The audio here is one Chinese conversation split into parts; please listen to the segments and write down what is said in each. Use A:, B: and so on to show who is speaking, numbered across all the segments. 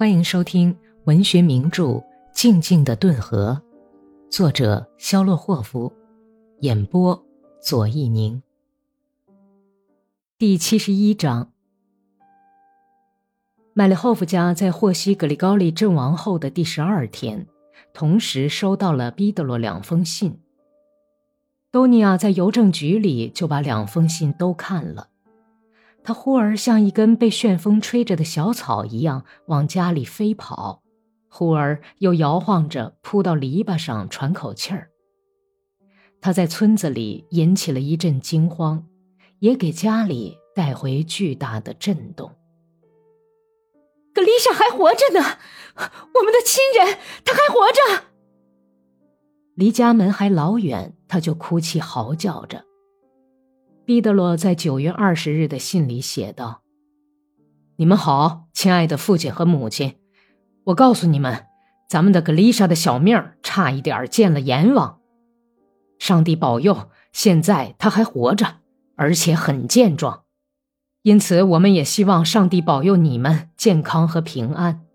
A: 欢迎收听文学名著《静静的顿河》，作者肖洛霍夫，演播左一宁。第七十一章，麦列霍夫家在获悉格里高利阵亡后的第十二天，同时收到了毕德罗两封信。多尼亚在邮政局里就把两封信都看了。他忽而像一根被旋风吹着的小草一样往家里飞跑，忽而又摇晃着扑到篱笆上喘口气儿。他在村子里引起了一阵惊慌，也给家里带回巨大的震动。
B: 格丽莎还活着呢，我们的亲人，她还活着。
A: 离家门还老远，他就哭泣嚎叫着。毕德罗在九月二十日的信里写道：“你们好，亲爱的父亲和母亲，我告诉你们，咱们的格丽莎的小命差一点见了阎王。上帝保佑，现在她还活着，而且很健壮。因此，我们也希望上帝保佑你们健康和平安。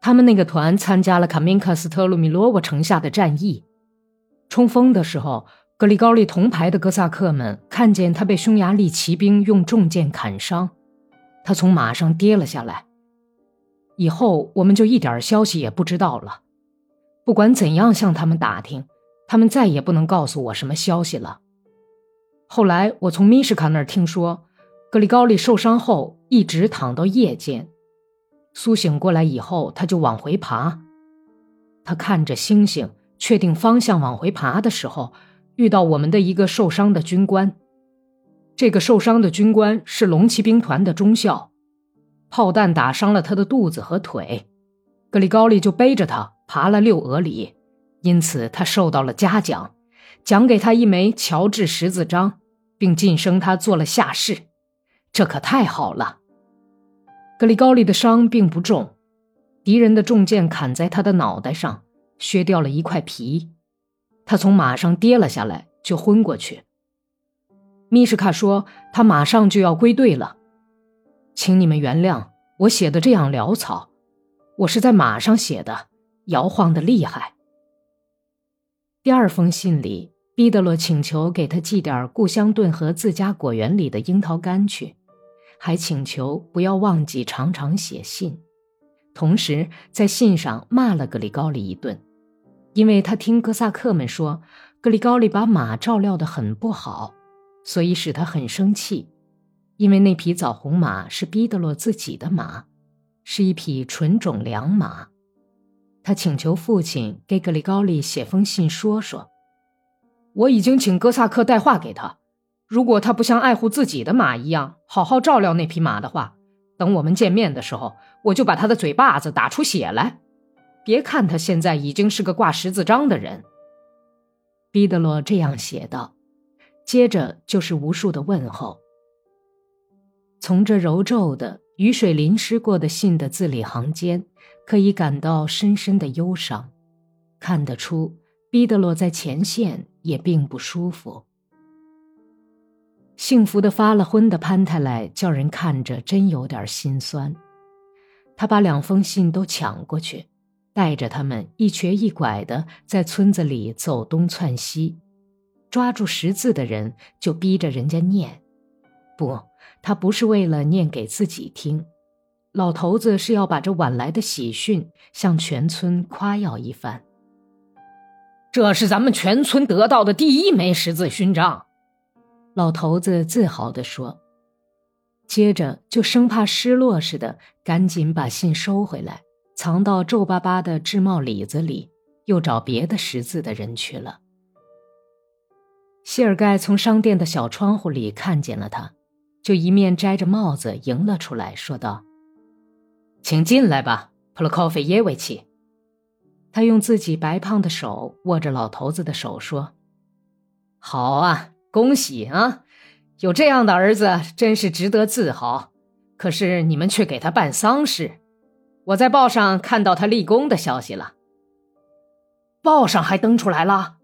A: 他们那个团参加了卡明卡斯特鲁米罗沃城下的战役，冲锋的时候。”格里高利铜牌的哥萨克们看见他被匈牙利骑兵用重剑砍伤，他从马上跌了下来。以后我们就一点消息也不知道了。不管怎样向他们打听，他们再也不能告诉我什么消息了。后来我从米什卡那儿听说，格里高利受伤后一直躺到夜间，苏醒过来以后他就往回爬。他看着星星，确定方向往回爬的时候。遇到我们的一个受伤的军官，这个受伤的军官是龙骑兵团的中校，炮弹打伤了他的肚子和腿，格里高利就背着他爬了六俄里，因此他受到了嘉奖，奖给他一枚乔治十字章，并晋升他做了下士，这可太好了。格里高利的伤并不重，敌人的重剑砍在他的脑袋上，削掉了一块皮。他从马上跌了下来，就昏过去。米什卡说：“他马上就要归队了，请你们原谅我写的这样潦草，我是在马上写的，摇晃的厉害。”第二封信里，毕德罗请求给他寄点故乡顿河自家果园里的樱桃干去，还请求不要忘记常常写信，同时在信上骂了格里高利一顿。因为他听哥萨克们说，格里高利把马照料得很不好，所以使他很生气。因为那匹枣红马是毕德洛自己的马，是一匹纯种良马。他请求父亲给格里高利写封信，说说：“我已经请哥萨克带话给他，如果他不像爱护自己的马一样好好照料那匹马的话，等我们见面的时候，我就把他的嘴巴子打出血来。”别看他现在已经是个挂十字章的人，毕德罗这样写道，接着就是无数的问候。从这揉皱的雨水淋湿过的信的字里行间，可以感到深深的忧伤，看得出毕德罗在前线也并不舒服。幸福的发了昏的潘太来叫人看着真有点心酸，他把两封信都抢过去。带着他们一瘸一拐的在村子里走东窜西，抓住识字的人就逼着人家念。不，他不是为了念给自己听，老头子是要把这晚来的喜讯向全村夸耀一番。这是咱们全村得到的第一枚识字勋章，老头子自豪地说。接着就生怕失落似的，赶紧把信收回来。藏到皱巴巴的制帽里子里，又找别的识字的人去了。谢尔盖从商店的小窗户里看见了他，就一面摘着帽子迎了出来，说道：“请进来吧，普罗科菲耶维奇。”他用自己白胖的手握着老头子的手说：“好啊，恭喜啊，有这样的儿子真是值得自豪。可是你们却给他办丧事。”我在报上看到他立功的消息了。报上还登出来了，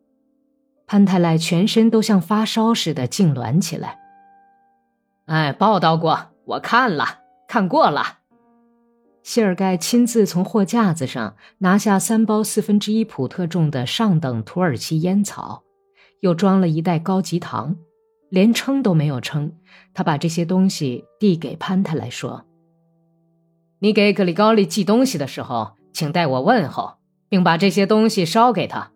A: 潘太来全身都像发烧似的痉挛起来。哎，报道过，我看了，看过了。谢尔盖亲自从货架子上拿下三包四分之一普特重的上等土耳其烟草，又装了一袋高级糖，连称都没有称。他把这些东西递给潘太莱，说：“你给格里高利寄东西的时候，请代我问候，并把这些东西捎给他。”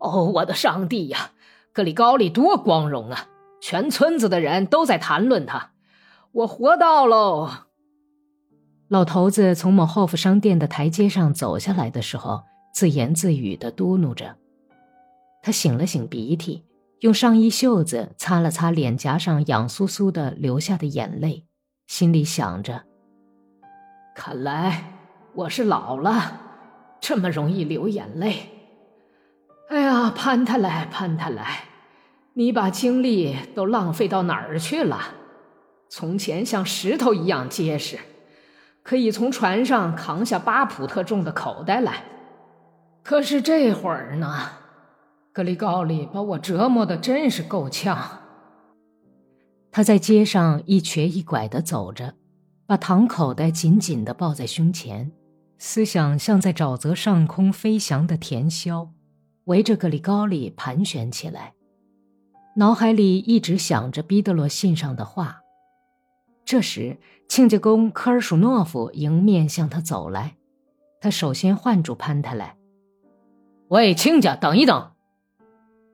C: 哦，我的上帝呀！格里高利多光荣啊！全村子的人都在谈论他，我活到喽。
A: 老头子从某后夫商店的台阶上走下来的时候，自言自语的嘟囔着。他擤了擤鼻涕，用上衣袖子擦了擦脸颊上痒酥酥的流下的眼泪，心里想着：
C: 看来我是老了，这么容易流眼泪。哎呀，潘太来，潘太来，你把精力都浪费到哪儿去了？从前像石头一样结实。可以从船上扛下八普特重的口袋来，可是这会儿呢，格里高利把我折磨的真是够呛。
A: 他在街上一瘸一拐的走着，把糖口袋紧紧的抱在胸前，思想像在沼泽上空飞翔的田枭，围着格里高利盘旋起来，脑海里一直想着毕德罗信上的话。这时，亲家公科尔舒诺夫迎面向他走来，他首先唤住潘泰莱：“
C: 喂，亲家，等一等。”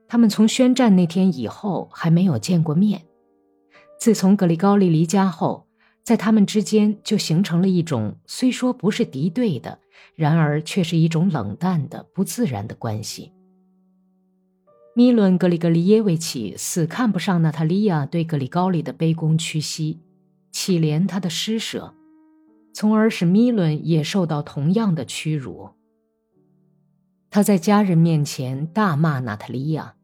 A: 他们从宣战那天以后还没有见过面。自从格里高利离家后，在他们之间就形成了一种虽说不是敌对的，然而却是一种冷淡的、不自然的关系。米伦·格里格里耶维奇死看不上娜塔莉亚对格里高利的卑躬屈膝。乞怜他的施舍，从而使米伦也受到同样的屈辱。他在家人面前大骂娜塔莉亚：“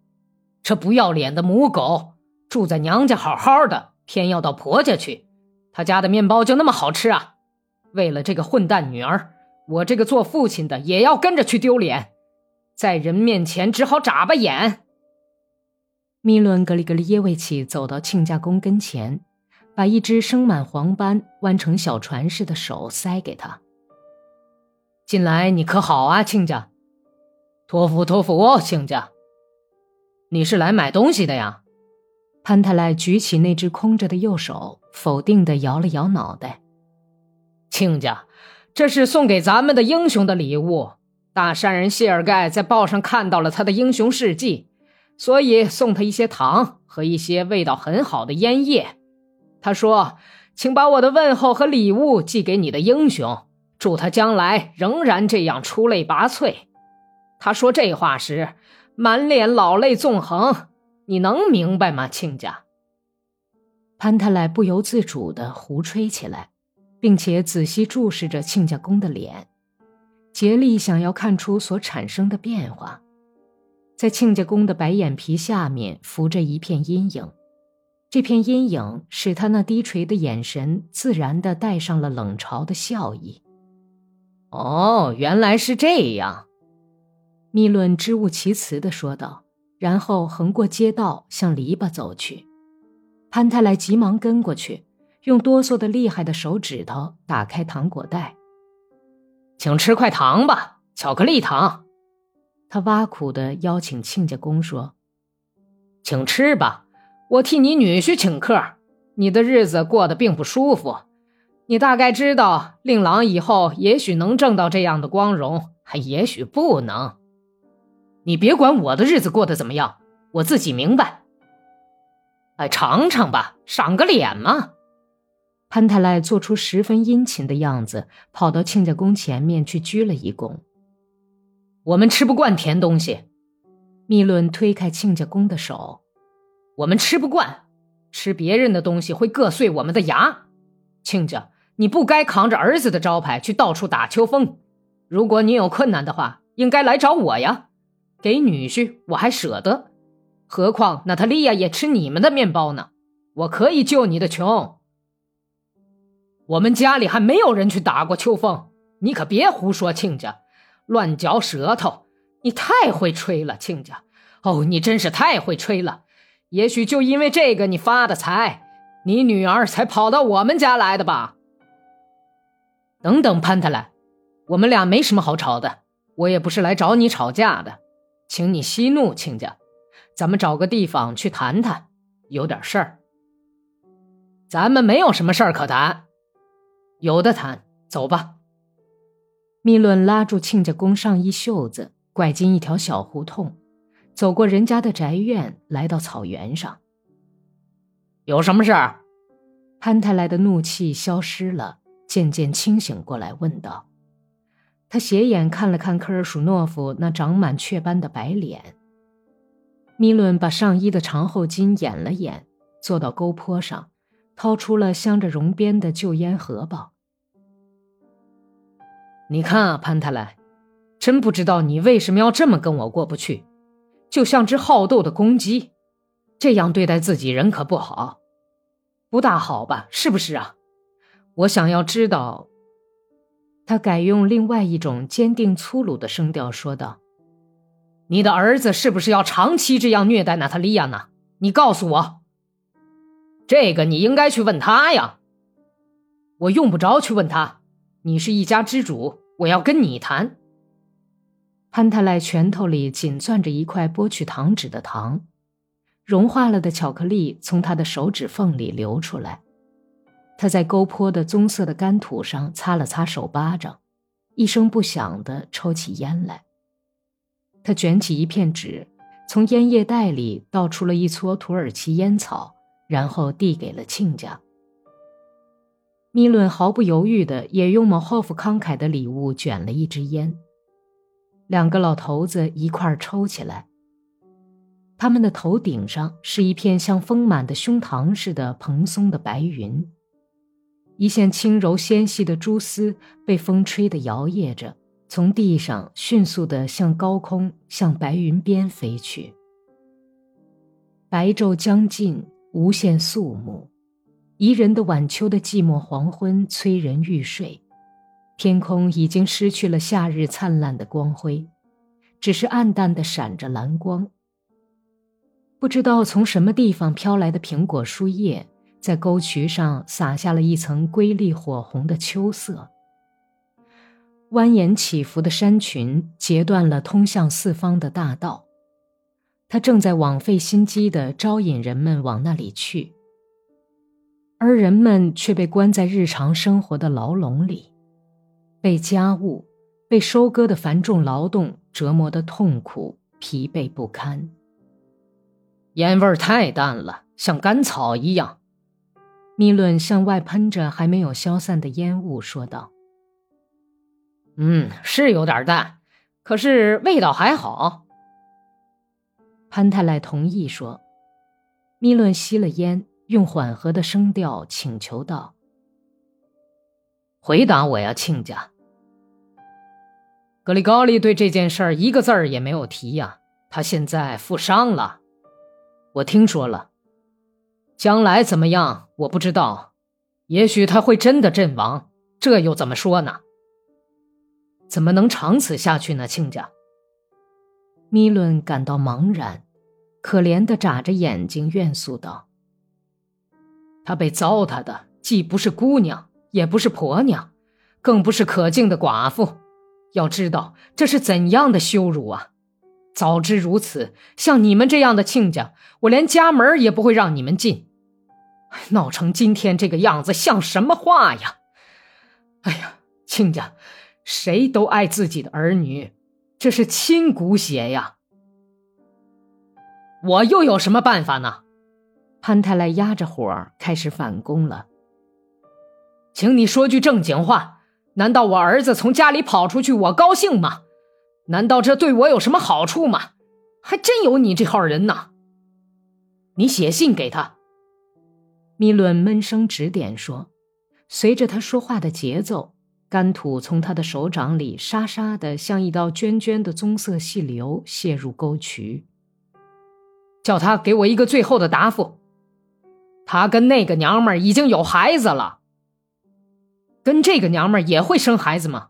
C: 这不要脸的母狗，住在娘家好好的，偏要到婆家去。他家的面包就那么好吃啊？为了这个混蛋女儿，我这个做父亲的也要跟着去丢脸，在人面前只好眨巴眼。”
A: 米伦格里格里耶维奇走到亲家公跟前。把一只生满黄斑、弯成小船似的手塞给他。
C: 近来你可好啊，亲家？托福托福，亲家。你是来买东西的呀？
A: 潘泰莱举起那只空着的右手，否定的摇了摇脑袋。
C: 亲家，这是送给咱们的英雄的礼物。大善人谢尔盖在报上看到了他的英雄事迹，所以送他一些糖和一些味道很好的烟叶。他说：“请把我的问候和礼物寄给你的英雄，祝他将来仍然这样出类拔萃。”他说这话时，满脸老泪纵横。你能明白吗，亲家？
A: 潘太莱不由自主地胡吹起来，并且仔细注视着亲家公的脸，竭力想要看出所产生的变化。在亲家公的白眼皮下面浮着一片阴影。这片阴影使他那低垂的眼神自然地带上了冷嘲的笑意。
C: 哦，原来是这样，
A: 密论支吾其词地说道，然后横过街道向篱笆走去。潘太莱急忙跟过去，用哆嗦的厉害的手指头打开糖果袋，
C: 请吃块糖吧，巧克力糖。
A: 他挖苦的邀请亲家公说：“
C: 请吃吧。”我替你女婿请客，你的日子过得并不舒服。你大概知道，令郎以后也许能挣到这样的光荣，还也许不能。你别管我的日子过得怎么样，我自己明白。哎，尝尝吧，赏个脸嘛。
A: 潘太赖做出十分殷勤的样子，跑到亲家公前面去鞠了一躬。
C: 我们吃不惯甜东西。
A: 密伦推开亲家公的手。
C: 我们吃不惯，吃别人的东西会硌碎我们的牙。亲家，你不该扛着儿子的招牌去到处打秋风。如果你有困难的话，应该来找我呀。给女婿我还舍得，何况娜塔莉亚也吃你们的面包呢。我可以救你的穷。我们家里还没有人去打过秋风，你可别胡说，亲家，乱嚼舌头。你太会吹了，亲家。哦，你真是太会吹了。也许就因为这个，你发的财，你女儿才跑到我们家来的吧？等等，潘特莱，我们俩没什么好吵的，我也不是来找你吵架的，请你息怒，亲家，咱们找个地方去谈谈，有点事儿。咱们没有什么事儿可谈，有的谈，走吧。
A: 密论拉住亲家公上衣袖子，拐进一条小胡同，走过人家的宅院，来到草原上。
C: 有什么事儿？
A: 潘太来的怒气消失了，渐渐清醒过来，问道。他斜眼看了看科尔舒诺夫那长满雀斑的白脸。米伦把上衣的长后襟掩了掩，坐到沟坡上。掏出了镶着绒边的旧烟荷包。
C: 你看啊，潘太来，真不知道你为什么要这么跟我过不去，就像只好斗的公鸡，这样对待自己人可不好，不大好吧？是不是啊？我想要知道。
A: 他改用另外一种坚定粗鲁的声调说道：“
C: 你的儿子是不是要长期这样虐待娜塔莉亚呢？你告诉我。”这个你应该去问他呀。我用不着去问他，你是一家之主，我要跟你谈。
A: 潘太莱拳头里紧攥着一块剥去糖纸的糖，融化了的巧克力从他的手指缝里流出来。他在沟坡的棕色的干土上擦了擦手巴掌，一声不响地抽起烟来。他卷起一片纸，从烟叶袋里倒出了一撮土耳其烟草。然后递给了亲家。米伦毫不犹豫地也用莫霍夫慷慨的礼物卷了一支烟。两个老头子一块抽起来。他们的头顶上是一片像丰满的胸膛似的蓬松的白云，一线轻柔纤细的蛛丝被风吹得摇曳着，从地上迅速地向高空、向白云边飞去。白昼将近。无限肃穆，宜人的晚秋的寂寞黄昏催人欲睡，天空已经失去了夏日灿烂的光辉，只是暗淡的闪着蓝光。不知道从什么地方飘来的苹果树叶，在沟渠上洒下了一层瑰丽火红的秋色。蜿蜒起伏的山群截断了通向四方的大道。他正在枉费心机地招引人们往那里去，而人们却被关在日常生活的牢笼里，被家务、被收割的繁重劳动折磨得痛苦、疲惫不堪。
C: 烟味儿太淡了，像干草一样。
A: 米伦向外喷着还没有消散的烟雾，说道：“
C: 嗯，是有点淡，可是味道还好。”
A: 潘太赖同意说：“米伦吸了烟，用缓和的声调请求道：‘
C: 回答我呀，亲家。’格里高利对这件事儿一个字儿也没有提呀。他现在负伤了，我听说了。将来怎么样，我不知道。也许他会真的阵亡，这又怎么说呢？怎么能长此下去呢，亲家？”
A: 米伦感到茫然，可怜的眨着眼睛，怨诉道：“
C: 他被糟蹋的，既不是姑娘，也不是婆娘，更不是可敬的寡妇。要知道这是怎样的羞辱啊！早知如此，像你们这样的亲家，我连家门也不会让你们进。闹成今天这个样子，像什么话呀？哎呀，亲家，谁都爱自己的儿女。”这是亲骨血呀！我又有什么办法呢？
A: 潘太来压着火开始反攻了。
C: 请你说句正经话，难道我儿子从家里跑出去，我高兴吗？难道这对我有什么好处吗？还真有你这号人呢！你写信给他。
A: 米伦闷声指点说，随着他说话的节奏。干土从他的手掌里沙沙的，像一道涓涓的棕色细流泻入沟渠。
C: 叫他给我一个最后的答复。他跟那个娘们已经有孩子了，跟这个娘们也会生孩子吗？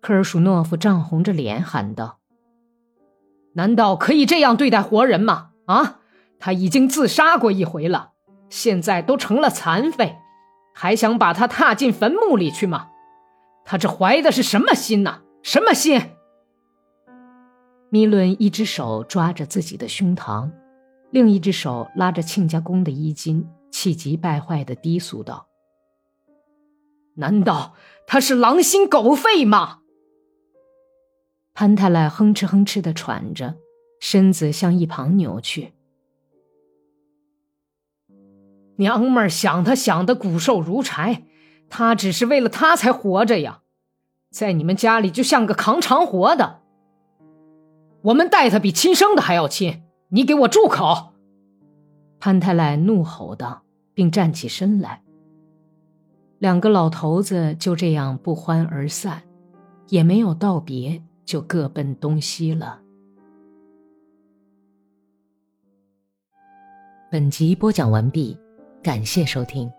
A: 科尔舒诺夫涨红着脸喊道：“
C: 难道可以这样对待活人吗？啊，他已经自杀过一回了，现在都成了残废，还想把他踏进坟墓里去吗？”他这怀的是什么心呐？什么心？
A: 米伦一只手抓着自己的胸膛，另一只手拉着亲家公的衣襟，气急败坏的低诉道：“
C: 难道他是狼心狗肺吗？”
A: 潘太来哼哧哼哧的喘着，身子向一旁扭去。
C: 娘们儿想他想的骨瘦如柴，他只是为了他才活着呀，在你们家里就像个扛长活的。我们待他比亲生的还要亲，你给我住口！
A: 潘太来怒吼道，并站起身来。两个老头子就这样不欢而散，也没有道别，就各奔东西了。本集播讲完毕，感谢收听。